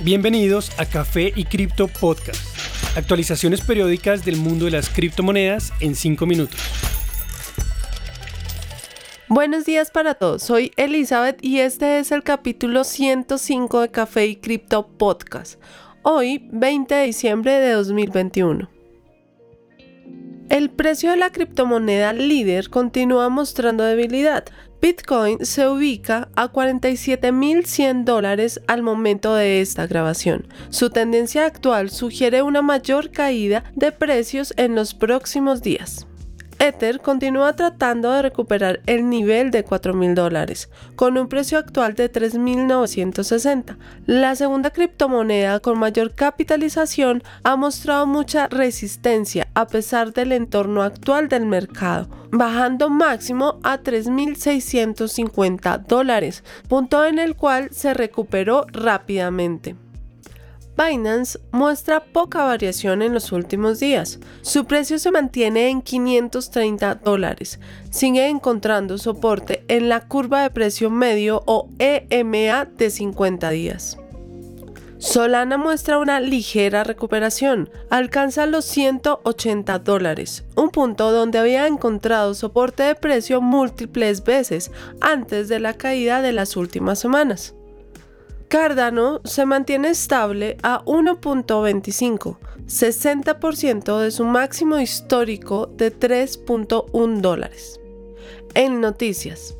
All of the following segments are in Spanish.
Bienvenidos a Café y Cripto Podcast. Actualizaciones periódicas del mundo de las criptomonedas en 5 minutos. Buenos días para todos, soy Elizabeth y este es el capítulo 105 de Café y Cripto Podcast. Hoy, 20 de diciembre de 2021. El precio de la criptomoneda líder continúa mostrando debilidad. Bitcoin se ubica a 47.100 dólares al momento de esta grabación. Su tendencia actual sugiere una mayor caída de precios en los próximos días. Ether continúa tratando de recuperar el nivel de 4.000 dólares, con un precio actual de 3.960. La segunda criptomoneda con mayor capitalización ha mostrado mucha resistencia a pesar del entorno actual del mercado, bajando máximo a 3.650 dólares, punto en el cual se recuperó rápidamente. Binance muestra poca variación en los últimos días. Su precio se mantiene en 530 dólares. Sigue encontrando soporte en la curva de precio medio o EMA de 50 días. Solana muestra una ligera recuperación, alcanza los 180 dólares, un punto donde había encontrado soporte de precio múltiples veces antes de la caída de las últimas semanas. Cardano se mantiene estable a 1.25, 60% de su máximo histórico de 3.1 dólares. En noticias.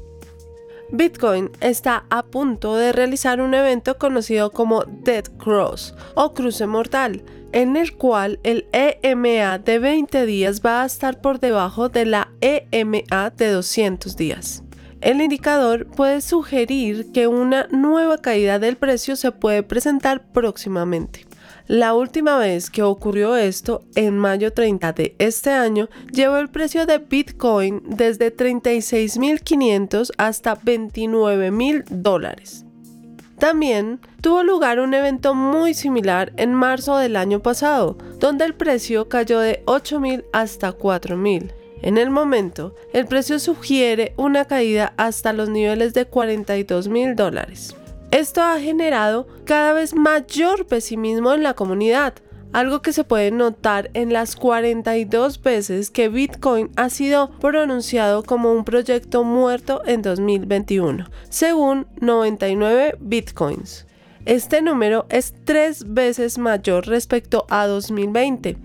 Bitcoin está a punto de realizar un evento conocido como Dead Cross o cruce mortal, en el cual el EMA de 20 días va a estar por debajo de la EMA de 200 días. El indicador puede sugerir que una nueva caída del precio se puede presentar próximamente. La última vez que ocurrió esto, en mayo 30 de este año, llevó el precio de Bitcoin desde 36.500 hasta 29.000 dólares. También tuvo lugar un evento muy similar en marzo del año pasado, donde el precio cayó de 8.000 hasta 4.000. En el momento, el precio sugiere una caída hasta los niveles de 42 mil dólares. Esto ha generado cada vez mayor pesimismo en la comunidad, algo que se puede notar en las 42 veces que Bitcoin ha sido pronunciado como un proyecto muerto en 2021, según 99 Bitcoins. Este número es tres veces mayor respecto a 2020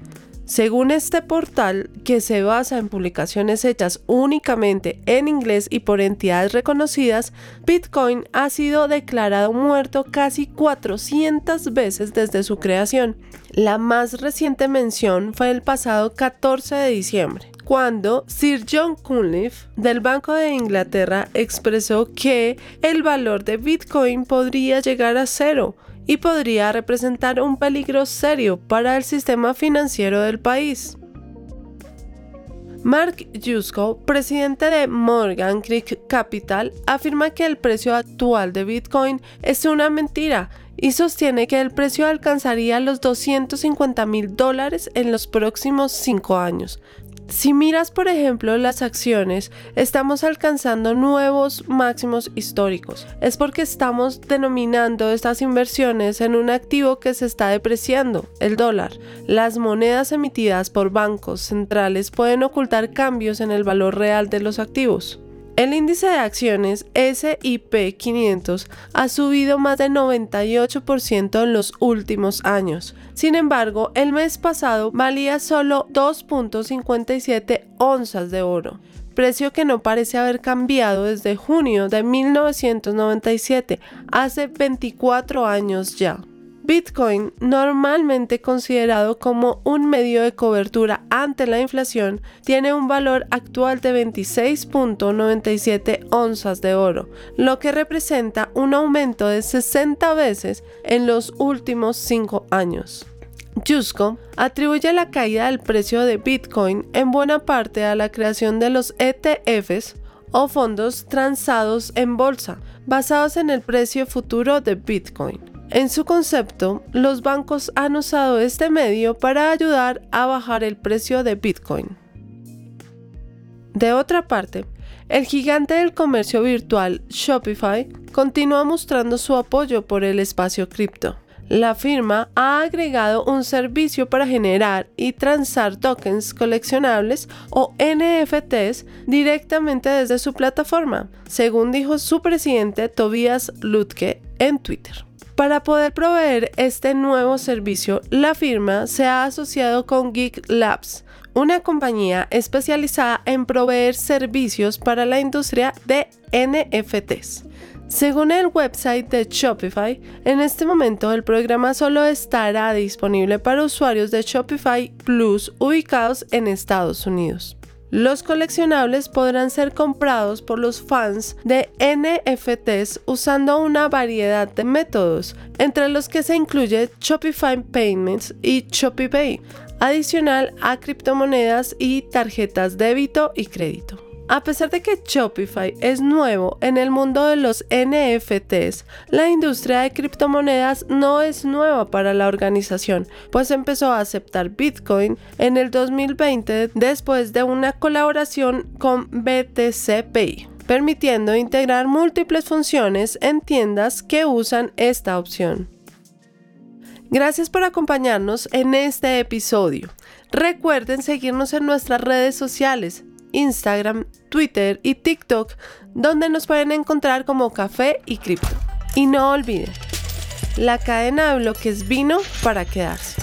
según este portal, que se basa en publicaciones hechas únicamente en inglés y por entidades reconocidas, Bitcoin ha sido declarado muerto casi 400 veces desde su creación. La más reciente mención fue el pasado 14 de diciembre cuando Sir John Cunliffe del Banco de Inglaterra expresó que el valor de Bitcoin podría llegar a cero y podría representar un peligro serio para el sistema financiero del país. Mark Yusko, presidente de Morgan Creek Capital, afirma que el precio actual de Bitcoin es una mentira y sostiene que el precio alcanzaría los 250 mil dólares en los próximos cinco años, si miras, por ejemplo, las acciones, estamos alcanzando nuevos máximos históricos. Es porque estamos denominando estas inversiones en un activo que se está depreciando, el dólar. Las monedas emitidas por bancos centrales pueden ocultar cambios en el valor real de los activos. El índice de acciones SIP 500 ha subido más de 98% en los últimos años. Sin embargo, el mes pasado valía solo 2.57 onzas de oro, precio que no parece haber cambiado desde junio de 1997, hace 24 años ya. Bitcoin, normalmente considerado como un medio de cobertura ante la inflación, tiene un valor actual de 26.97 onzas de oro, lo que representa un aumento de 60 veces en los últimos 5 años. Jusco atribuye la caída del precio de Bitcoin en buena parte a la creación de los ETFs o fondos transados en bolsa, basados en el precio futuro de Bitcoin. En su concepto, los bancos han usado este medio para ayudar a bajar el precio de Bitcoin. De otra parte, el gigante del comercio virtual Shopify continúa mostrando su apoyo por el espacio cripto. La firma ha agregado un servicio para generar y transar tokens coleccionables o NFTs directamente desde su plataforma, según dijo su presidente Tobias Lutke en Twitter. Para poder proveer este nuevo servicio, la firma se ha asociado con Geek Labs, una compañía especializada en proveer servicios para la industria de NFTs. Según el website de Shopify, en este momento el programa solo estará disponible para usuarios de Shopify Plus ubicados en Estados Unidos. Los coleccionables podrán ser comprados por los fans de NFTs usando una variedad de métodos, entre los que se incluye Shopify Payments y ShopiPay, adicional a criptomonedas y tarjetas débito y crédito. A pesar de que Shopify es nuevo en el mundo de los NFTs, la industria de criptomonedas no es nueva para la organización, pues empezó a aceptar Bitcoin en el 2020 después de una colaboración con BTC Pay permitiendo integrar múltiples funciones en tiendas que usan esta opción. Gracias por acompañarnos en este episodio. Recuerden seguirnos en nuestras redes sociales, Instagram, Twitter y TikTok, donde nos pueden encontrar como Café y Cripto. Y no olviden, la cadena de bloques vino para quedarse.